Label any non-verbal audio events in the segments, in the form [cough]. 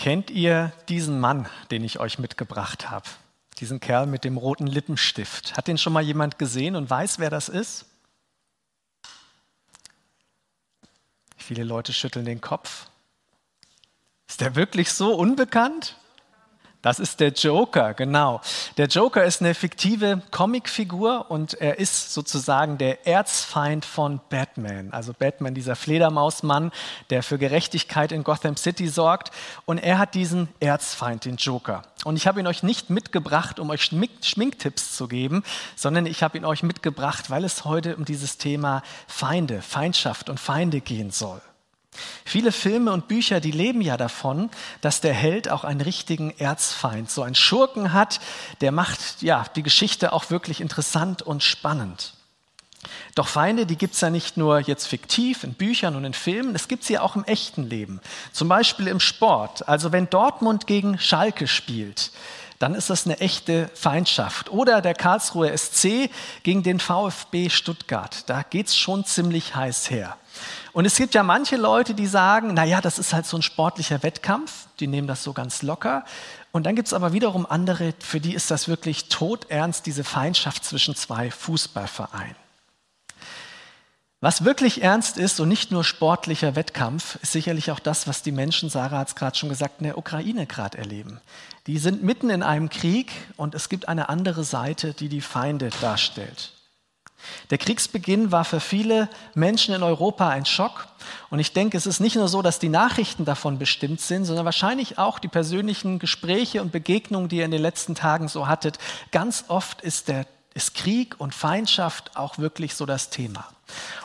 Kennt ihr diesen Mann, den ich euch mitgebracht habe? Diesen Kerl mit dem roten Lippenstift. Hat den schon mal jemand gesehen und weiß, wer das ist? Viele Leute schütteln den Kopf. Ist der wirklich so unbekannt? Das ist der Joker, genau. Der Joker ist eine fiktive Comicfigur und er ist sozusagen der Erzfeind von Batman. Also Batman, dieser Fledermausmann, der für Gerechtigkeit in Gotham City sorgt. Und er hat diesen Erzfeind, den Joker. Und ich habe ihn euch nicht mitgebracht, um euch Schminktipps zu geben, sondern ich habe ihn euch mitgebracht, weil es heute um dieses Thema Feinde, Feindschaft und Feinde gehen soll. Viele Filme und Bücher, die leben ja davon, dass der Held auch einen richtigen Erzfeind, so einen Schurken hat, der macht ja die Geschichte auch wirklich interessant und spannend. Doch Feinde, die gibt es ja nicht nur jetzt fiktiv in Büchern und in Filmen, es gibt sie ja auch im echten Leben. Zum Beispiel im Sport. Also wenn Dortmund gegen Schalke spielt, dann ist das eine echte Feindschaft. Oder der Karlsruher SC gegen den VfB Stuttgart. Da geht es schon ziemlich heiß her. Und es gibt ja manche Leute, die sagen, naja, das ist halt so ein sportlicher Wettkampf, die nehmen das so ganz locker. Und dann gibt es aber wiederum andere, für die ist das wirklich todernst, diese Feindschaft zwischen zwei Fußballvereinen. Was wirklich ernst ist und nicht nur sportlicher Wettkampf, ist sicherlich auch das, was die Menschen, Sarah hat es gerade schon gesagt, in der Ukraine gerade erleben. Die sind mitten in einem Krieg und es gibt eine andere Seite, die die Feinde darstellt. Der Kriegsbeginn war für viele Menschen in Europa ein Schock. Und ich denke, es ist nicht nur so, dass die Nachrichten davon bestimmt sind, sondern wahrscheinlich auch die persönlichen Gespräche und Begegnungen, die ihr in den letzten Tagen so hattet. Ganz oft ist, der, ist Krieg und Feindschaft auch wirklich so das Thema.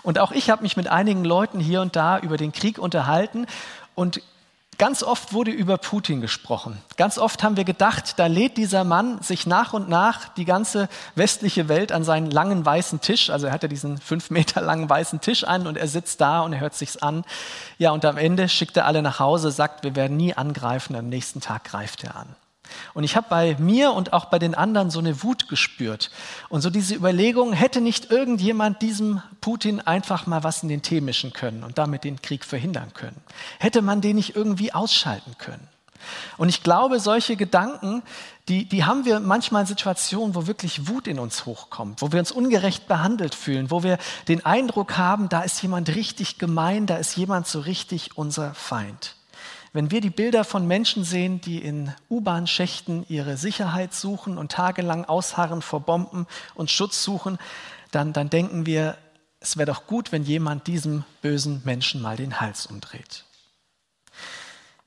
Und auch ich habe mich mit einigen Leuten hier und da über den Krieg unterhalten und Ganz oft wurde über Putin gesprochen. Ganz oft haben wir gedacht, da lädt dieser Mann sich nach und nach die ganze westliche Welt an seinen langen weißen Tisch. Also er hat ja diesen fünf Meter langen weißen Tisch an und er sitzt da und er hört sich's an. Ja, und am Ende schickt er alle nach Hause, sagt, wir werden nie angreifen. Am nächsten Tag greift er an. Und ich habe bei mir und auch bei den anderen so eine Wut gespürt. Und so diese Überlegung, hätte nicht irgendjemand diesem Putin einfach mal was in den Tee mischen können und damit den Krieg verhindern können? Hätte man den nicht irgendwie ausschalten können? Und ich glaube, solche Gedanken, die, die haben wir manchmal in Situationen, wo wirklich Wut in uns hochkommt, wo wir uns ungerecht behandelt fühlen, wo wir den Eindruck haben, da ist jemand richtig gemein, da ist jemand so richtig unser Feind. Wenn wir die Bilder von Menschen sehen, die in U-Bahn-Schächten ihre Sicherheit suchen und tagelang ausharren vor Bomben und Schutz suchen, dann, dann denken wir, es wäre doch gut, wenn jemand diesem bösen Menschen mal den Hals umdreht.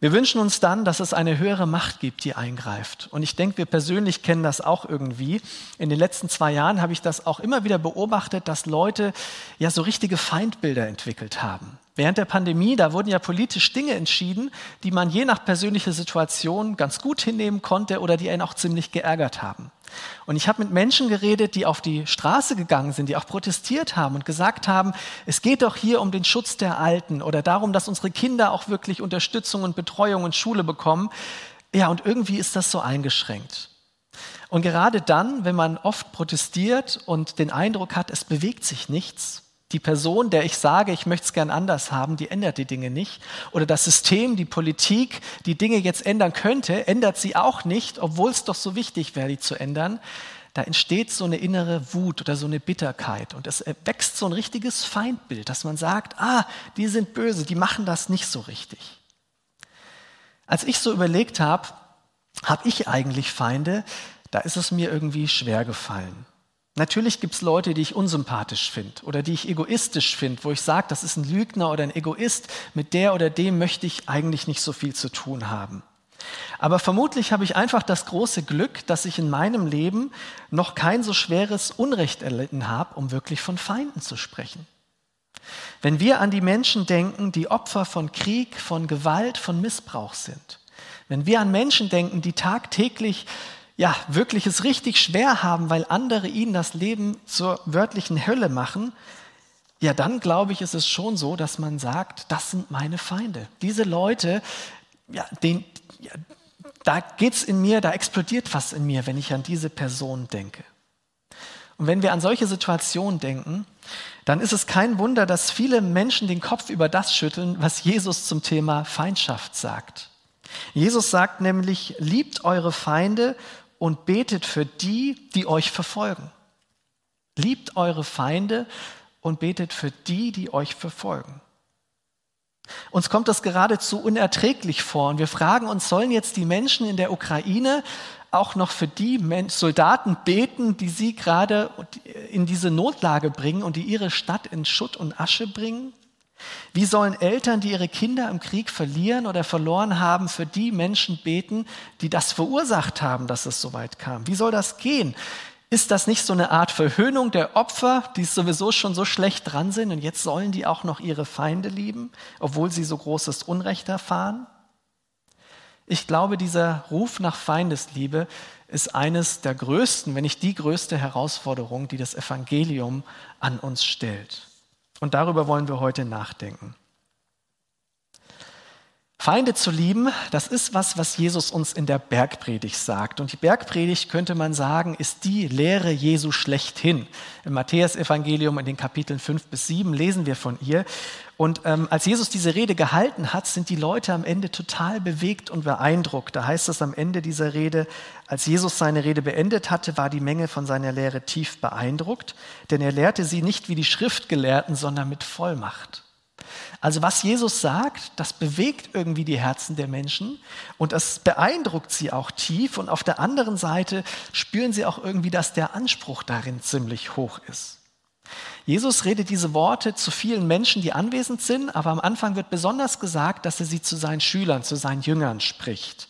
Wir wünschen uns dann, dass es eine höhere Macht gibt, die eingreift. Und ich denke, wir persönlich kennen das auch irgendwie. In den letzten zwei Jahren habe ich das auch immer wieder beobachtet, dass Leute ja so richtige Feindbilder entwickelt haben. Während der Pandemie, da wurden ja politisch Dinge entschieden, die man je nach persönlicher Situation ganz gut hinnehmen konnte oder die einen auch ziemlich geärgert haben. Und ich habe mit Menschen geredet, die auf die Straße gegangen sind, die auch protestiert haben und gesagt haben, es geht doch hier um den Schutz der Alten oder darum, dass unsere Kinder auch wirklich Unterstützung und Betreuung und Schule bekommen. Ja, und irgendwie ist das so eingeschränkt. Und gerade dann, wenn man oft protestiert und den Eindruck hat, es bewegt sich nichts, die Person, der ich sage, ich möchte es gern anders haben, die ändert die Dinge nicht. Oder das System, die Politik, die Dinge jetzt ändern könnte, ändert sie auch nicht, obwohl es doch so wichtig wäre, die zu ändern. Da entsteht so eine innere Wut oder so eine Bitterkeit. Und es wächst so ein richtiges Feindbild, dass man sagt, ah, die sind böse, die machen das nicht so richtig. Als ich so überlegt habe, habe ich eigentlich Feinde, da ist es mir irgendwie schwer gefallen. Natürlich gibt es Leute, die ich unsympathisch finde oder die ich egoistisch finde, wo ich sage, das ist ein Lügner oder ein Egoist, mit der oder dem möchte ich eigentlich nicht so viel zu tun haben. Aber vermutlich habe ich einfach das große Glück, dass ich in meinem Leben noch kein so schweres Unrecht erlitten habe, um wirklich von Feinden zu sprechen. Wenn wir an die Menschen denken, die Opfer von Krieg, von Gewalt, von Missbrauch sind, wenn wir an Menschen denken, die tagtäglich ja, wirklich es richtig schwer haben, weil andere ihnen das Leben zur wörtlichen Hölle machen, ja, dann glaube ich, ist es schon so, dass man sagt, das sind meine Feinde. Diese Leute, ja, den, ja, da geht's in mir, da explodiert was in mir, wenn ich an diese Person denke. Und wenn wir an solche Situationen denken, dann ist es kein Wunder, dass viele Menschen den Kopf über das schütteln, was Jesus zum Thema Feindschaft sagt. Jesus sagt nämlich, liebt eure Feinde und betet für die, die euch verfolgen. Liebt eure Feinde und betet für die, die euch verfolgen. Uns kommt das geradezu unerträglich vor und wir fragen uns, sollen jetzt die Menschen in der Ukraine auch noch für die Soldaten beten, die sie gerade in diese Notlage bringen und die ihre Stadt in Schutt und Asche bringen? Wie sollen Eltern, die ihre Kinder im Krieg verlieren oder verloren haben, für die Menschen beten, die das verursacht haben, dass es so weit kam? Wie soll das gehen? Ist das nicht so eine Art Verhöhnung der Opfer, die sowieso schon so schlecht dran sind und jetzt sollen die auch noch ihre Feinde lieben, obwohl sie so großes Unrecht erfahren? Ich glaube, dieser Ruf nach Feindesliebe ist eines der größten, wenn nicht die größte Herausforderung, die das Evangelium an uns stellt. Und darüber wollen wir heute nachdenken. Feinde zu lieben, das ist was, was Jesus uns in der Bergpredigt sagt. Und die Bergpredigt, könnte man sagen, ist die Lehre Jesu schlechthin. Im Matthäus-Evangelium in den Kapiteln 5 bis 7 lesen wir von ihr. Und ähm, als Jesus diese Rede gehalten hat, sind die Leute am Ende total bewegt und beeindruckt. Da heißt es am Ende dieser Rede, als Jesus seine Rede beendet hatte, war die Menge von seiner Lehre tief beeindruckt, denn er lehrte sie nicht wie die Schriftgelehrten, sondern mit Vollmacht. Also was Jesus sagt, das bewegt irgendwie die Herzen der Menschen und das beeindruckt sie auch tief. Und auf der anderen Seite spüren sie auch irgendwie, dass der Anspruch darin ziemlich hoch ist. Jesus redet diese Worte zu vielen Menschen, die anwesend sind, aber am Anfang wird besonders gesagt, dass er sie zu seinen Schülern, zu seinen Jüngern spricht.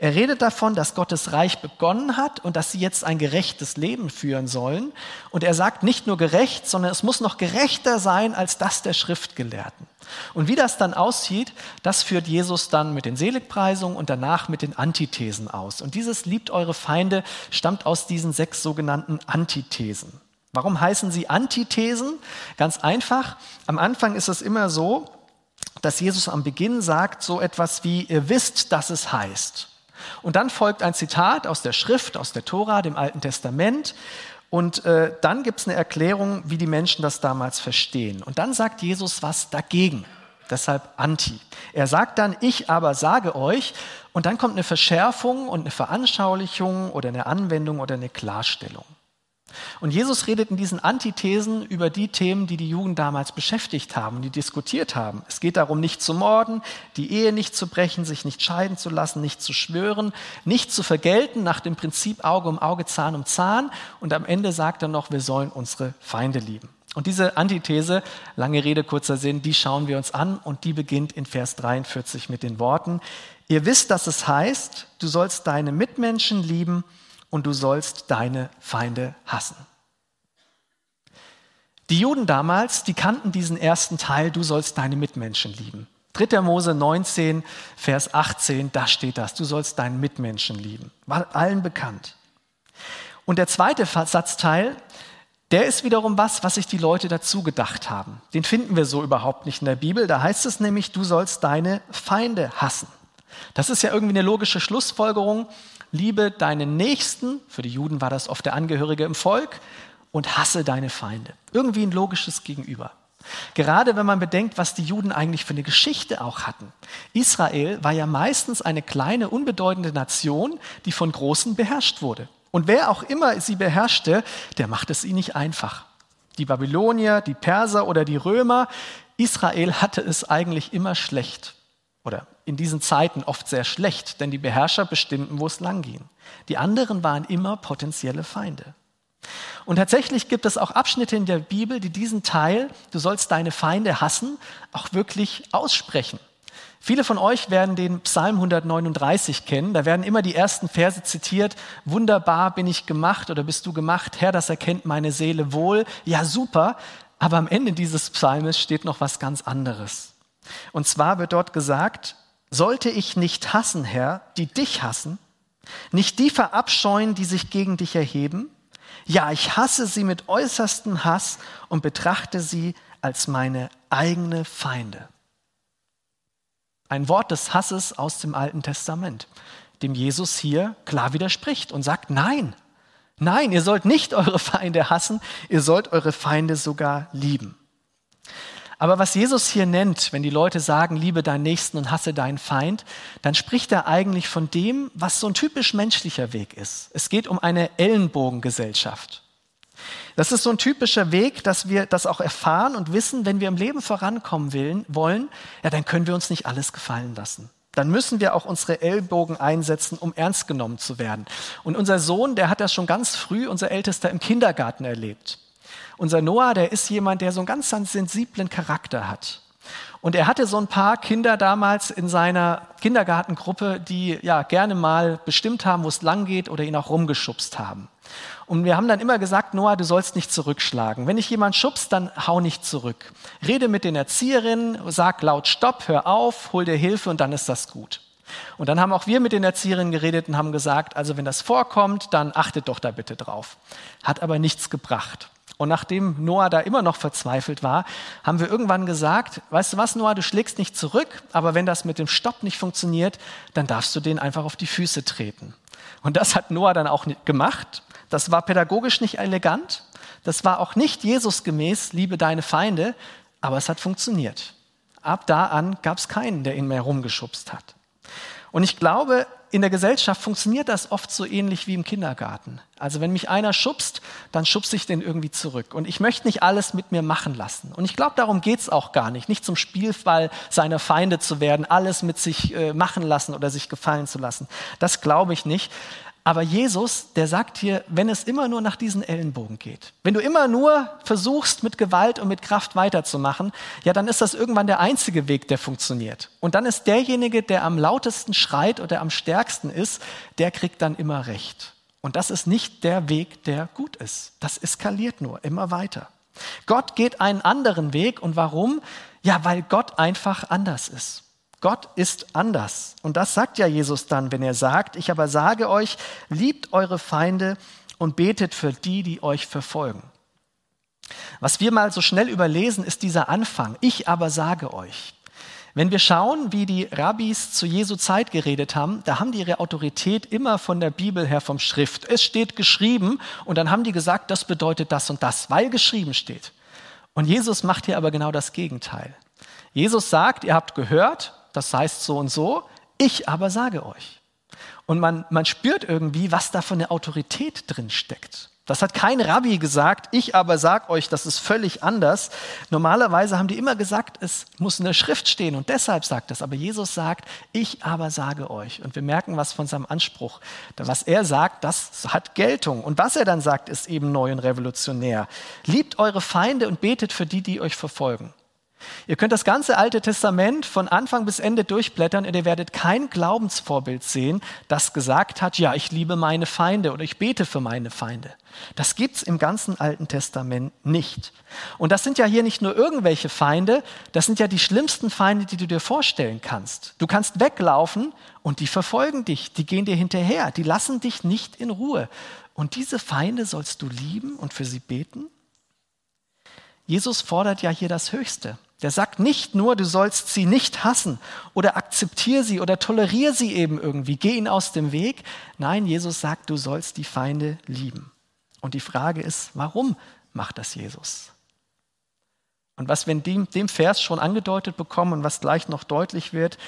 Er redet davon, dass Gottes Reich begonnen hat und dass sie jetzt ein gerechtes Leben führen sollen. Und er sagt nicht nur gerecht, sondern es muss noch gerechter sein als das der Schriftgelehrten. Und wie das dann aussieht, das führt Jesus dann mit den Seligpreisungen und danach mit den Antithesen aus. Und dieses Liebt eure Feinde stammt aus diesen sechs sogenannten Antithesen. Warum heißen sie Antithesen? Ganz einfach. Am Anfang ist es immer so, dass Jesus am Beginn sagt so etwas wie, ihr wisst, dass es heißt. Und dann folgt ein Zitat aus der Schrift, aus der Tora, dem Alten Testament. Und äh, dann gibt es eine Erklärung, wie die Menschen das damals verstehen. Und dann sagt Jesus was dagegen. Deshalb anti. Er sagt dann, ich aber sage euch, und dann kommt eine Verschärfung und eine Veranschaulichung oder eine Anwendung oder eine Klarstellung. Und Jesus redet in diesen Antithesen über die Themen, die die Jugend damals beschäftigt haben, die diskutiert haben. Es geht darum, nicht zu morden, die Ehe nicht zu brechen, sich nicht scheiden zu lassen, nicht zu schwören, nicht zu vergelten nach dem Prinzip Auge um Auge, Zahn um Zahn. Und am Ende sagt er noch, wir sollen unsere Feinde lieben. Und diese Antithese, lange Rede, kurzer Sinn, die schauen wir uns an und die beginnt in Vers 43 mit den Worten, ihr wisst, dass es heißt, du sollst deine Mitmenschen lieben und du sollst deine Feinde hassen. Die Juden damals, die kannten diesen ersten Teil, du sollst deine Mitmenschen lieben. 3. Mose 19, Vers 18, da steht das, du sollst deinen Mitmenschen lieben. War allen bekannt. Und der zweite Satzteil, der ist wiederum was, was sich die Leute dazu gedacht haben. Den finden wir so überhaupt nicht in der Bibel. Da heißt es nämlich, du sollst deine Feinde hassen. Das ist ja irgendwie eine logische Schlussfolgerung liebe deinen Nächsten, für die Juden war das oft der Angehörige im Volk, und hasse deine Feinde. Irgendwie ein logisches Gegenüber. Gerade wenn man bedenkt, was die Juden eigentlich für eine Geschichte auch hatten. Israel war ja meistens eine kleine, unbedeutende Nation, die von Großen beherrscht wurde. Und wer auch immer sie beherrschte, der macht es ihnen nicht einfach. Die Babylonier, die Perser oder die Römer, Israel hatte es eigentlich immer schlecht oder in diesen Zeiten oft sehr schlecht, denn die Beherrscher bestimmten, wo es lang ging. Die anderen waren immer potenzielle Feinde. Und tatsächlich gibt es auch Abschnitte in der Bibel, die diesen Teil, du sollst deine Feinde hassen, auch wirklich aussprechen. Viele von euch werden den Psalm 139 kennen. Da werden immer die ersten Verse zitiert. Wunderbar bin ich gemacht oder bist du gemacht, Herr, das erkennt meine Seele wohl. Ja, super. Aber am Ende dieses Psalmes steht noch was ganz anderes. Und zwar wird dort gesagt, sollte ich nicht hassen, Herr, die dich hassen, nicht die verabscheuen, die sich gegen dich erheben? Ja, ich hasse sie mit äußerstem Hass und betrachte sie als meine eigene Feinde. Ein Wort des Hasses aus dem Alten Testament, dem Jesus hier klar widerspricht und sagt, nein, nein, ihr sollt nicht eure Feinde hassen, ihr sollt eure Feinde sogar lieben. Aber was Jesus hier nennt, wenn die Leute sagen, liebe deinen Nächsten und hasse deinen Feind, dann spricht er eigentlich von dem, was so ein typisch menschlicher Weg ist. Es geht um eine Ellenbogengesellschaft. Das ist so ein typischer Weg, dass wir das auch erfahren und wissen, wenn wir im Leben vorankommen willen, wollen, ja, dann können wir uns nicht alles gefallen lassen. Dann müssen wir auch unsere Ellbogen einsetzen, um ernst genommen zu werden. Und unser Sohn, der hat das schon ganz früh, unser Ältester, im Kindergarten erlebt. Unser Noah, der ist jemand, der so einen ganz, ganz sensiblen Charakter hat. Und er hatte so ein paar Kinder damals in seiner Kindergartengruppe, die ja gerne mal bestimmt haben, wo es lang geht oder ihn auch rumgeschubst haben. Und wir haben dann immer gesagt, Noah, du sollst nicht zurückschlagen. Wenn dich jemand schubst, dann hau nicht zurück. Rede mit den Erzieherinnen, sag laut Stopp, hör auf, hol dir Hilfe und dann ist das gut. Und dann haben auch wir mit den Erzieherinnen geredet und haben gesagt, also wenn das vorkommt, dann achtet doch da bitte drauf. Hat aber nichts gebracht. Und nachdem Noah da immer noch verzweifelt war, haben wir irgendwann gesagt, weißt du was, Noah, du schlägst nicht zurück, aber wenn das mit dem Stopp nicht funktioniert, dann darfst du den einfach auf die Füße treten. Und das hat Noah dann auch gemacht. Das war pädagogisch nicht elegant. Das war auch nicht Jesus gemäß, liebe deine Feinde, aber es hat funktioniert. Ab da an gab es keinen, der ihn mehr rumgeschubst hat. Und ich glaube, in der Gesellschaft funktioniert das oft so ähnlich wie im Kindergarten. Also wenn mich einer schubst, dann schubse ich den irgendwie zurück. Und ich möchte nicht alles mit mir machen lassen. Und ich glaube, darum geht es auch gar nicht. Nicht zum Spielfall seiner Feinde zu werden, alles mit sich äh, machen lassen oder sich gefallen zu lassen. Das glaube ich nicht. Aber Jesus, der sagt hier, wenn es immer nur nach diesen Ellenbogen geht, wenn du immer nur versuchst, mit Gewalt und mit Kraft weiterzumachen, ja, dann ist das irgendwann der einzige Weg, der funktioniert. Und dann ist derjenige, der am lautesten schreit oder am stärksten ist, der kriegt dann immer recht. Und das ist nicht der Weg, der gut ist. Das eskaliert nur immer weiter. Gott geht einen anderen Weg. Und warum? Ja, weil Gott einfach anders ist. Gott ist anders. Und das sagt ja Jesus dann, wenn er sagt, ich aber sage euch, liebt eure Feinde und betet für die, die euch verfolgen. Was wir mal so schnell überlesen, ist dieser Anfang. Ich aber sage euch. Wenn wir schauen, wie die Rabbis zu Jesu Zeit geredet haben, da haben die ihre Autorität immer von der Bibel her vom Schrift. Es steht geschrieben und dann haben die gesagt, das bedeutet das und das, weil geschrieben steht. Und Jesus macht hier aber genau das Gegenteil. Jesus sagt, ihr habt gehört, das heißt so und so, ich aber sage euch. Und man, man spürt irgendwie, was da für eine Autorität drin steckt. Das hat kein Rabbi gesagt, ich aber sag euch, das ist völlig anders. Normalerweise haben die immer gesagt, es muss in der Schrift stehen und deshalb sagt es. Aber Jesus sagt, ich aber sage euch. Und wir merken was von seinem Anspruch. Was er sagt, das hat Geltung. Und was er dann sagt, ist eben neu und revolutionär. Liebt eure Feinde und betet für die, die euch verfolgen. Ihr könnt das ganze Alte Testament von Anfang bis Ende durchblättern und ihr werdet kein Glaubensvorbild sehen, das gesagt hat, ja, ich liebe meine Feinde oder ich bete für meine Feinde. Das gibt's im ganzen Alten Testament nicht. Und das sind ja hier nicht nur irgendwelche Feinde, das sind ja die schlimmsten Feinde, die du dir vorstellen kannst. Du kannst weglaufen und die verfolgen dich, die gehen dir hinterher, die lassen dich nicht in Ruhe. Und diese Feinde sollst du lieben und für sie beten? Jesus fordert ja hier das Höchste. Der sagt nicht nur, du sollst sie nicht hassen oder akzeptier sie oder tolerier sie eben irgendwie, geh ihnen aus dem Weg. Nein, Jesus sagt, du sollst die Feinde lieben. Und die Frage ist, warum macht das Jesus? Und was wir in dem, dem Vers schon angedeutet bekommen und was gleich noch deutlich wird,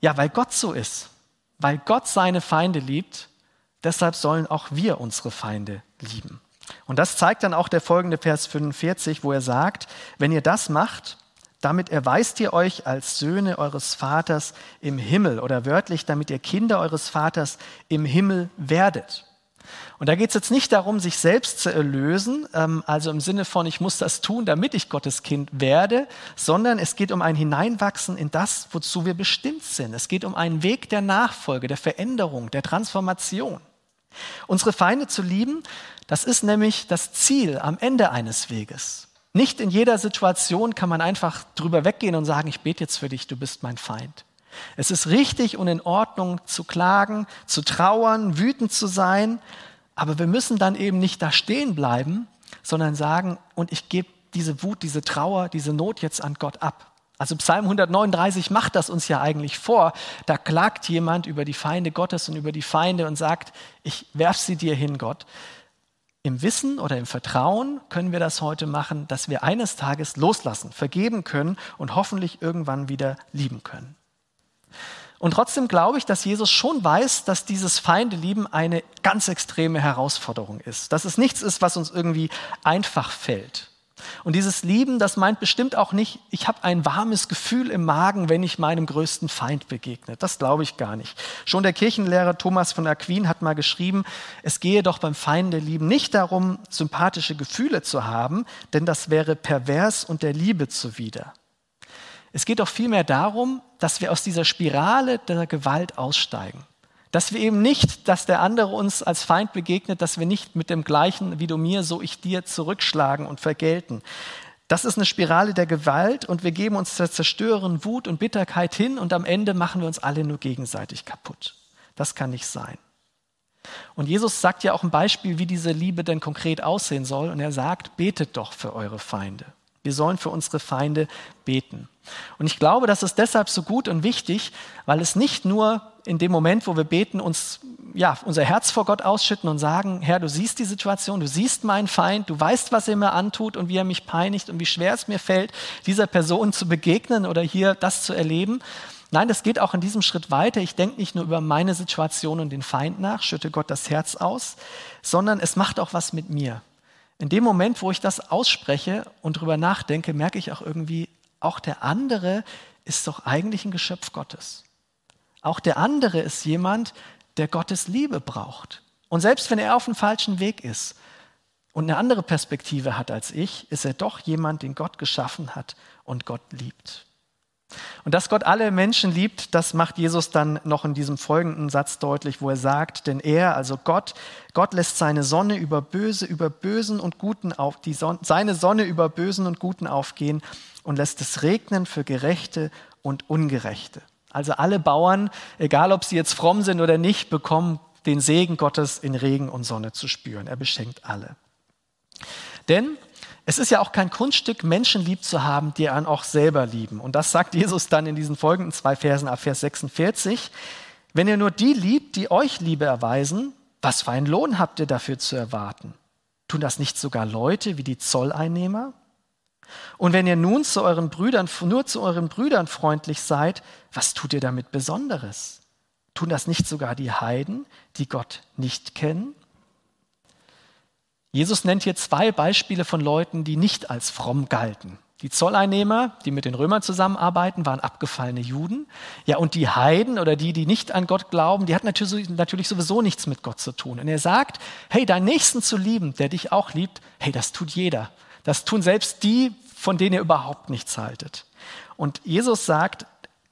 ja, weil Gott so ist, weil Gott seine Feinde liebt, deshalb sollen auch wir unsere Feinde lieben. Und das zeigt dann auch der folgende Vers 45, wo er sagt, wenn ihr das macht, damit erweist ihr euch als Söhne eures Vaters im Himmel oder wörtlich, damit ihr Kinder eures Vaters im Himmel werdet. Und da geht es jetzt nicht darum, sich selbst zu erlösen, ähm, also im Sinne von, ich muss das tun, damit ich Gottes Kind werde, sondern es geht um ein Hineinwachsen in das, wozu wir bestimmt sind. Es geht um einen Weg der Nachfolge, der Veränderung, der Transformation. Unsere Feinde zu lieben, das ist nämlich das Ziel am Ende eines Weges. Nicht in jeder Situation kann man einfach drüber weggehen und sagen, ich bete jetzt für dich, du bist mein Feind. Es ist richtig und in Ordnung zu klagen, zu trauern, wütend zu sein, aber wir müssen dann eben nicht da stehen bleiben, sondern sagen, und ich gebe diese Wut, diese Trauer, diese Not jetzt an Gott ab. Also Psalm 139 macht das uns ja eigentlich vor. Da klagt jemand über die Feinde Gottes und über die Feinde und sagt, ich werf sie dir hin, Gott. Im Wissen oder im Vertrauen können wir das heute machen, dass wir eines Tages loslassen, vergeben können und hoffentlich irgendwann wieder lieben können. Und trotzdem glaube ich, dass Jesus schon weiß, dass dieses Feindelieben eine ganz extreme Herausforderung ist. Dass es nichts ist, was uns irgendwie einfach fällt. Und dieses Lieben, das meint bestimmt auch nicht, ich habe ein warmes Gefühl im Magen, wenn ich meinem größten Feind begegne. Das glaube ich gar nicht. Schon der Kirchenlehrer Thomas von Aquin hat mal geschrieben, es gehe doch beim Feindelieben nicht darum, sympathische Gefühle zu haben, denn das wäre pervers und der Liebe zuwider. Es geht doch vielmehr darum, dass wir aus dieser Spirale der Gewalt aussteigen. Dass wir eben nicht, dass der andere uns als Feind begegnet, dass wir nicht mit dem gleichen wie du mir, so ich dir zurückschlagen und vergelten. Das ist eine Spirale der Gewalt und wir geben uns der Zerstörerin Wut und Bitterkeit hin und am Ende machen wir uns alle nur gegenseitig kaputt. Das kann nicht sein. Und Jesus sagt ja auch ein Beispiel, wie diese Liebe denn konkret aussehen soll. Und er sagt, betet doch für eure Feinde. Wir sollen für unsere Feinde beten. Und ich glaube, das ist deshalb so gut und wichtig, weil es nicht nur in dem Moment, wo wir beten, uns ja, unser Herz vor Gott ausschütten und sagen, Herr, du siehst die Situation, du siehst meinen Feind, du weißt, was er mir antut und wie er mich peinigt und wie schwer es mir fällt, dieser Person zu begegnen oder hier das zu erleben. Nein, es geht auch in diesem Schritt weiter. Ich denke nicht nur über meine Situation und den Feind nach, schütte Gott das Herz aus, sondern es macht auch was mit mir. In dem Moment, wo ich das ausspreche und darüber nachdenke, merke ich auch irgendwie, auch der andere ist doch eigentlich ein Geschöpf Gottes. Auch der andere ist jemand, der Gottes Liebe braucht. Und selbst wenn er auf dem falschen Weg ist und eine andere Perspektive hat als ich, ist er doch jemand, den Gott geschaffen hat und Gott liebt. Und dass Gott alle Menschen liebt, das macht Jesus dann noch in diesem folgenden Satz deutlich, wo er sagt, denn er, also Gott, Gott lässt seine Sonne über Böse, über Bösen und Guten auf, die Sonne, seine Sonne über Bösen und Guten aufgehen und lässt es regnen für Gerechte und Ungerechte. Also alle Bauern, egal ob sie jetzt fromm sind oder nicht, bekommen den Segen Gottes in Regen und Sonne zu spüren. Er beschenkt alle. Denn es ist ja auch kein Kunststück, Menschen lieb zu haben, die einen auch selber lieben. Und das sagt Jesus dann in diesen folgenden zwei Versen ab Vers 46. Wenn ihr nur die liebt, die euch Liebe erweisen, was für einen Lohn habt ihr dafür zu erwarten? Tun das nicht sogar Leute wie die Zolleinnehmer? Und wenn ihr nun zu euren Brüdern, nur zu euren Brüdern freundlich seid, was tut ihr damit Besonderes? Tun das nicht sogar die Heiden, die Gott nicht kennen? Jesus nennt hier zwei Beispiele von Leuten, die nicht als fromm galten. Die Zolleinnehmer, die mit den Römern zusammenarbeiten, waren abgefallene Juden. Ja, und die Heiden oder die, die nicht an Gott glauben, die hatten natürlich, natürlich sowieso nichts mit Gott zu tun. Und er sagt, hey, deinen Nächsten zu lieben, der dich auch liebt, hey, das tut jeder. Das tun selbst die, von denen ihr überhaupt nichts haltet. Und Jesus sagt,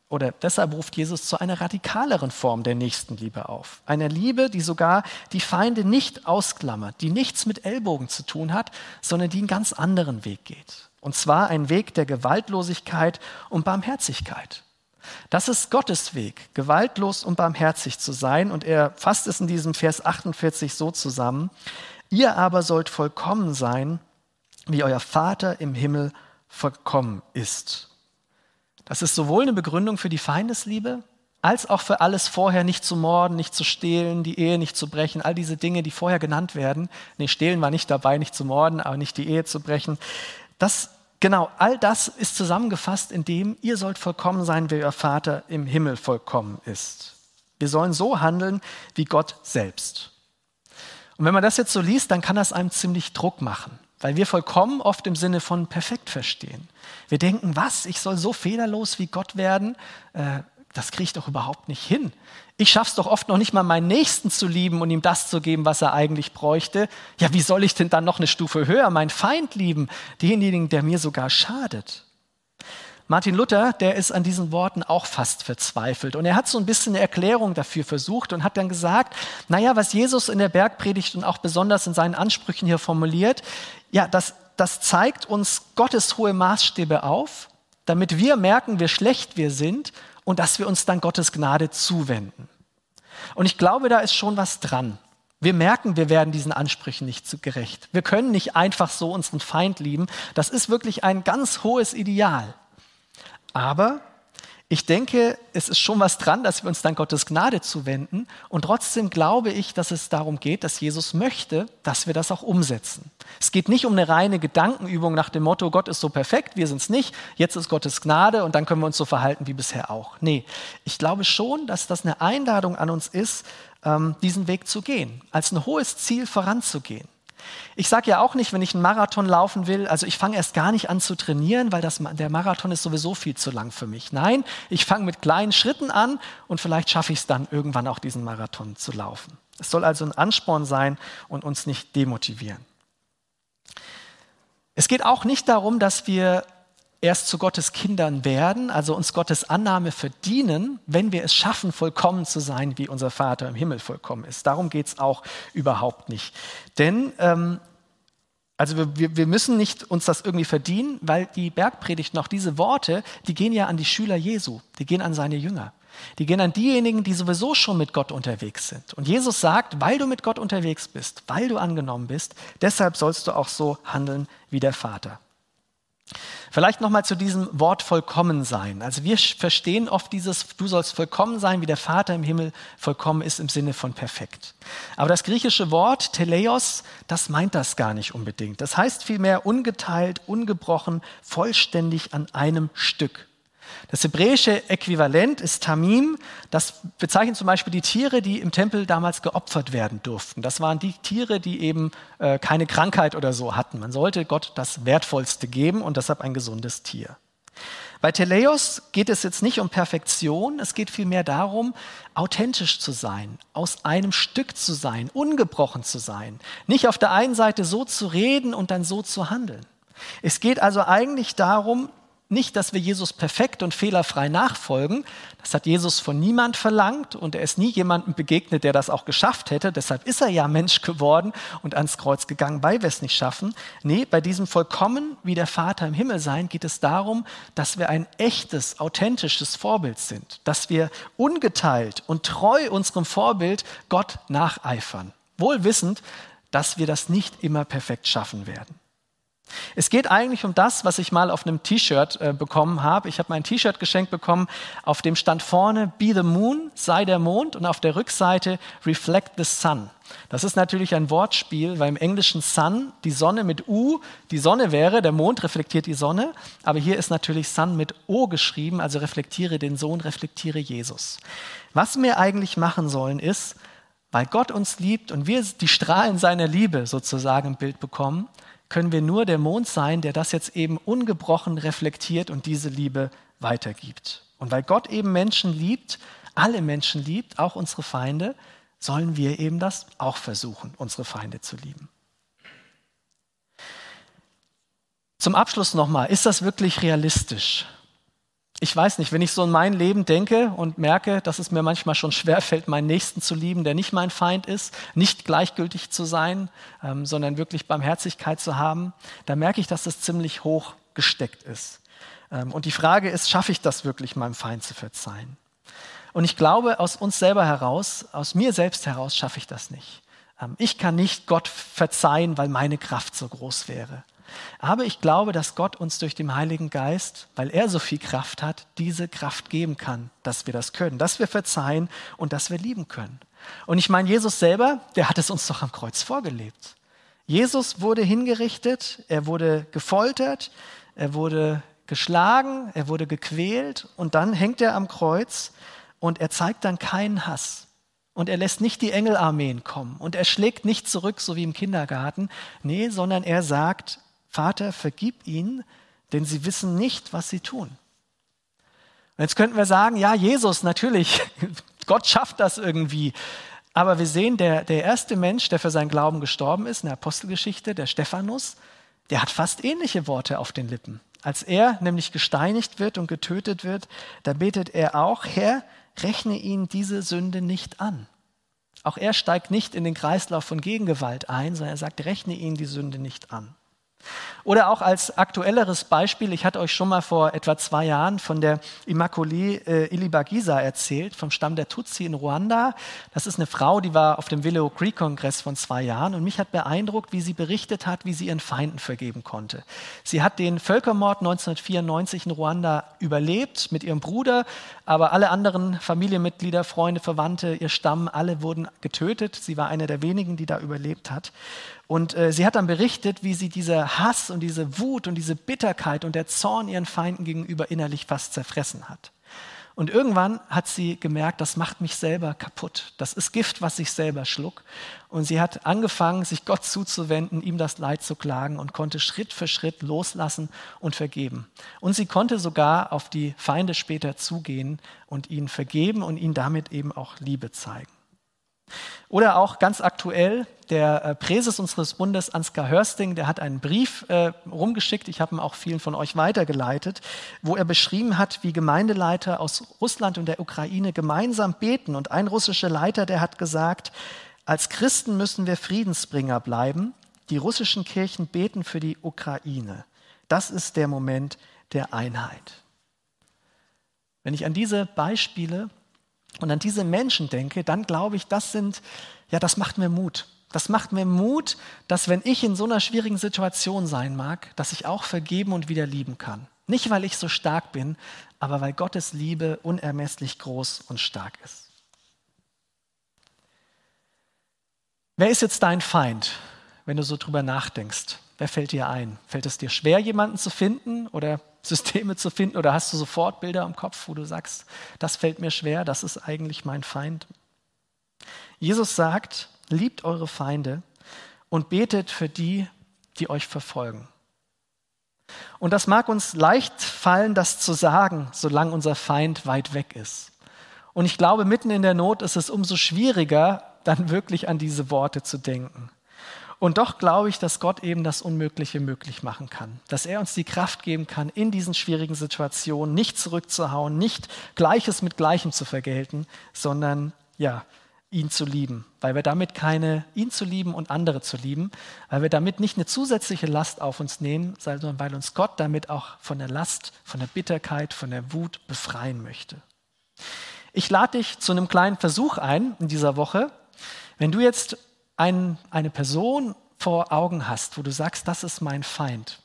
oder deshalb ruft Jesus zu einer radikaleren Form der Nächstenliebe auf. Einer Liebe, die sogar die Feinde nicht ausklammert, die nichts mit Ellbogen zu tun hat, sondern die einen ganz anderen Weg geht. Und zwar ein Weg der Gewaltlosigkeit und Barmherzigkeit. Das ist Gottes Weg, gewaltlos und barmherzig zu sein. Und er fasst es in diesem Vers 48 so zusammen. Ihr aber sollt vollkommen sein, wie euer Vater im Himmel vollkommen ist. Das ist sowohl eine Begründung für die Feindesliebe, als auch für alles vorher nicht zu morden, nicht zu stehlen, die Ehe nicht zu brechen, all diese Dinge, die vorher genannt werden. Nee, stehlen war nicht dabei, nicht zu morden, aber nicht die Ehe zu brechen. Das, genau, all das ist zusammengefasst in dem, ihr sollt vollkommen sein, wie euer Vater im Himmel vollkommen ist. Wir sollen so handeln wie Gott selbst. Und wenn man das jetzt so liest, dann kann das einem ziemlich Druck machen. Weil wir vollkommen oft im Sinne von perfekt verstehen. Wir denken, was, ich soll so fehlerlos wie Gott werden? Äh, das kriege ich doch überhaupt nicht hin. Ich schaffe es doch oft noch nicht mal, meinen Nächsten zu lieben und ihm das zu geben, was er eigentlich bräuchte. Ja, wie soll ich denn dann noch eine Stufe höher meinen Feind lieben, denjenigen, der mir sogar schadet? Martin Luther, der ist an diesen Worten auch fast verzweifelt. Und er hat so ein bisschen eine Erklärung dafür versucht und hat dann gesagt, naja, was Jesus in der Bergpredigt und auch besonders in seinen Ansprüchen hier formuliert, ja, das, das zeigt uns Gottes hohe Maßstäbe auf, damit wir merken, wie schlecht wir sind und dass wir uns dann Gottes Gnade zuwenden. Und ich glaube, da ist schon was dran. Wir merken, wir werden diesen Ansprüchen nicht zu gerecht. Wir können nicht einfach so unseren Feind lieben. Das ist wirklich ein ganz hohes Ideal. Aber Ich denke, es ist schon was dran, dass wir uns dann Gottes Gnade zuwenden. Und trotzdem glaube ich, dass es darum geht, dass Jesus möchte, dass wir das auch umsetzen. Es geht nicht um eine reine Gedankenübung nach dem Motto, Gott ist so perfekt, wir sind es nicht, jetzt ist Gottes Gnade und dann können wir uns so verhalten wie bisher auch. Nee, ich glaube schon, dass das eine Einladung an uns ist, ähm, diesen Weg zu gehen, als ein hohes Ziel voranzugehen. Ich sage ja auch nicht, wenn ich einen Marathon laufen will, also ich fange erst gar nicht an zu trainieren, weil das, der Marathon ist sowieso viel zu lang für mich. Nein, ich fange mit kleinen Schritten an und vielleicht schaffe ich es dann irgendwann auch diesen Marathon zu laufen. Es soll also ein Ansporn sein und uns nicht demotivieren. Es geht auch nicht darum, dass wir erst zu Gottes Kindern werden, also uns Gottes Annahme verdienen, wenn wir es schaffen, vollkommen zu sein, wie unser Vater im Himmel vollkommen ist. Darum geht es auch überhaupt nicht. Denn ähm, also wir, wir müssen nicht uns das irgendwie verdienen, weil die Bergpredigt noch diese Worte, die gehen ja an die Schüler Jesu, die gehen an seine Jünger. Die gehen an diejenigen, die sowieso schon mit Gott unterwegs sind. Und Jesus sagt, weil du mit Gott unterwegs bist, weil du angenommen bist, deshalb sollst du auch so handeln wie der Vater. Vielleicht nochmal zu diesem Wort vollkommen sein. Also wir verstehen oft dieses, du sollst vollkommen sein, wie der Vater im Himmel vollkommen ist im Sinne von perfekt. Aber das griechische Wort Teleios, das meint das gar nicht unbedingt. Das heißt vielmehr ungeteilt, ungebrochen, vollständig an einem Stück. Das hebräische Äquivalent ist Tamim. Das bezeichnet zum Beispiel die Tiere, die im Tempel damals geopfert werden durften. Das waren die Tiere, die eben äh, keine Krankheit oder so hatten. Man sollte Gott das Wertvollste geben und deshalb ein gesundes Tier. Bei Teleios geht es jetzt nicht um Perfektion, es geht vielmehr darum, authentisch zu sein, aus einem Stück zu sein, ungebrochen zu sein. Nicht auf der einen Seite so zu reden und dann so zu handeln. Es geht also eigentlich darum, nicht, dass wir Jesus perfekt und fehlerfrei nachfolgen. Das hat Jesus von niemand verlangt und er ist nie jemandem begegnet, der das auch geschafft hätte. Deshalb ist er ja Mensch geworden und ans Kreuz gegangen, weil wir es nicht schaffen. Nee, bei diesem vollkommen wie der Vater im Himmel sein geht es darum, dass wir ein echtes, authentisches Vorbild sind. Dass wir ungeteilt und treu unserem Vorbild Gott nacheifern. Wohl wissend, dass wir das nicht immer perfekt schaffen werden. Es geht eigentlich um das, was ich mal auf einem T-Shirt äh, bekommen habe. Ich habe mein T-Shirt geschenkt bekommen, auf dem stand vorne Be the Moon, sei der Mond und auf der Rückseite Reflect the Sun. Das ist natürlich ein Wortspiel, weil im Englischen Sun die Sonne mit U die Sonne wäre, der Mond reflektiert die Sonne, aber hier ist natürlich Sun mit O geschrieben, also reflektiere den Sohn, reflektiere Jesus. Was wir eigentlich machen sollen ist, weil Gott uns liebt und wir die Strahlen seiner Liebe sozusagen im Bild bekommen, können wir nur der Mond sein, der das jetzt eben ungebrochen reflektiert und diese Liebe weitergibt. Und weil Gott eben Menschen liebt, alle Menschen liebt, auch unsere Feinde, sollen wir eben das auch versuchen, unsere Feinde zu lieben. Zum Abschluss nochmal, ist das wirklich realistisch? Ich weiß nicht, wenn ich so in mein Leben denke und merke, dass es mir manchmal schon schwerfällt, meinen Nächsten zu lieben, der nicht mein Feind ist, nicht gleichgültig zu sein, ähm, sondern wirklich Barmherzigkeit zu haben, da merke ich, dass das ziemlich hoch gesteckt ist. Ähm, und die Frage ist, schaffe ich das wirklich, meinem Feind zu verzeihen? Und ich glaube, aus uns selber heraus, aus mir selbst heraus, schaffe ich das nicht. Ähm, ich kann nicht Gott verzeihen, weil meine Kraft so groß wäre. Aber ich glaube, dass Gott uns durch den Heiligen Geist, weil er so viel Kraft hat, diese Kraft geben kann, dass wir das können, dass wir verzeihen und dass wir lieben können. Und ich meine, Jesus selber, der hat es uns doch am Kreuz vorgelebt. Jesus wurde hingerichtet, er wurde gefoltert, er wurde geschlagen, er wurde gequält und dann hängt er am Kreuz und er zeigt dann keinen Hass. Und er lässt nicht die Engelarmeen kommen und er schlägt nicht zurück, so wie im Kindergarten. Nee, sondern er sagt, Vater, vergib ihnen, denn sie wissen nicht, was sie tun. Und jetzt könnten wir sagen, ja, Jesus, natürlich, [laughs] Gott schafft das irgendwie. Aber wir sehen, der, der erste Mensch, der für seinen Glauben gestorben ist, in der Apostelgeschichte, der Stephanus, der hat fast ähnliche Worte auf den Lippen. Als er nämlich gesteinigt wird und getötet wird, da betet er auch, Herr, rechne ihnen diese Sünde nicht an. Auch er steigt nicht in den Kreislauf von Gegengewalt ein, sondern er sagt, rechne ihnen die Sünde nicht an. Oder auch als aktuelleres Beispiel, ich hatte euch schon mal vor etwa zwei Jahren von der Immaculée äh, Ilibagiza erzählt, vom Stamm der Tutsi in Ruanda. Das ist eine Frau, die war auf dem Willow Creek Kongress von zwei Jahren und mich hat beeindruckt, wie sie berichtet hat, wie sie ihren Feinden vergeben konnte. Sie hat den Völkermord 1994 in Ruanda überlebt mit ihrem Bruder, aber alle anderen Familienmitglieder, Freunde, Verwandte, ihr Stamm, alle wurden getötet. Sie war eine der wenigen, die da überlebt hat. Und äh, sie hat dann berichtet, wie sie diese Hass und diese Wut und diese Bitterkeit und der Zorn ihren Feinden gegenüber innerlich fast zerfressen hat. Und irgendwann hat sie gemerkt, das macht mich selber kaputt. Das ist Gift, was ich selber schluck. Und sie hat angefangen, sich Gott zuzuwenden, ihm das Leid zu klagen und konnte Schritt für Schritt loslassen und vergeben. Und sie konnte sogar auf die Feinde später zugehen und ihnen vergeben und ihnen damit eben auch Liebe zeigen. Oder auch ganz aktuell, der äh, Präses unseres Bundes, Ansgar Hörsting, der hat einen Brief äh, rumgeschickt, ich habe ihn auch vielen von euch weitergeleitet, wo er beschrieben hat, wie Gemeindeleiter aus Russland und der Ukraine gemeinsam beten. Und ein russischer Leiter, der hat gesagt, als Christen müssen wir Friedensbringer bleiben. Die russischen Kirchen beten für die Ukraine. Das ist der Moment der Einheit. Wenn ich an diese Beispiele und an diese Menschen denke, dann glaube ich, das sind, ja, das macht mir Mut. Das macht mir Mut, dass wenn ich in so einer schwierigen Situation sein mag, dass ich auch vergeben und wieder lieben kann. Nicht, weil ich so stark bin, aber weil Gottes Liebe unermesslich groß und stark ist. Wer ist jetzt dein Feind, wenn du so drüber nachdenkst? Wer fällt dir ein? Fällt es dir schwer, jemanden zu finden oder Systeme zu finden? Oder hast du sofort Bilder im Kopf, wo du sagst, das fällt mir schwer, das ist eigentlich mein Feind? Jesus sagt, liebt eure Feinde und betet für die, die euch verfolgen. Und das mag uns leicht fallen, das zu sagen, solange unser Feind weit weg ist. Und ich glaube, mitten in der Not ist es umso schwieriger, dann wirklich an diese Worte zu denken. Und doch glaube ich, dass Gott eben das Unmögliche möglich machen kann. Dass er uns die Kraft geben kann, in diesen schwierigen Situationen nicht zurückzuhauen, nicht Gleiches mit Gleichem zu vergelten, sondern ja, ihn zu lieben. Weil wir damit keine, ihn zu lieben und andere zu lieben, weil wir damit nicht eine zusätzliche Last auf uns nehmen, sondern weil uns Gott damit auch von der Last, von der Bitterkeit, von der Wut befreien möchte. Ich lade dich zu einem kleinen Versuch ein in dieser Woche. Wenn du jetzt ein, eine Person vor Augen hast, wo du sagst, das ist mein Feind,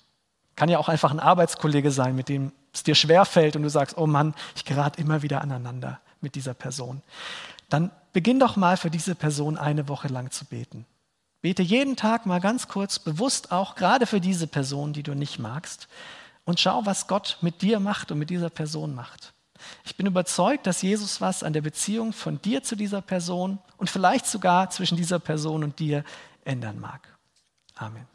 kann ja auch einfach ein Arbeitskollege sein, mit dem es dir schwerfällt und du sagst, oh Mann, ich gerate immer wieder aneinander mit dieser Person, dann beginn doch mal für diese Person eine Woche lang zu beten. Bete jeden Tag mal ganz kurz, bewusst auch, gerade für diese Person, die du nicht magst, und schau, was Gott mit dir macht und mit dieser Person macht. Ich bin überzeugt, dass Jesus was an der Beziehung von dir zu dieser Person und vielleicht sogar zwischen dieser Person und dir ändern mag. Amen.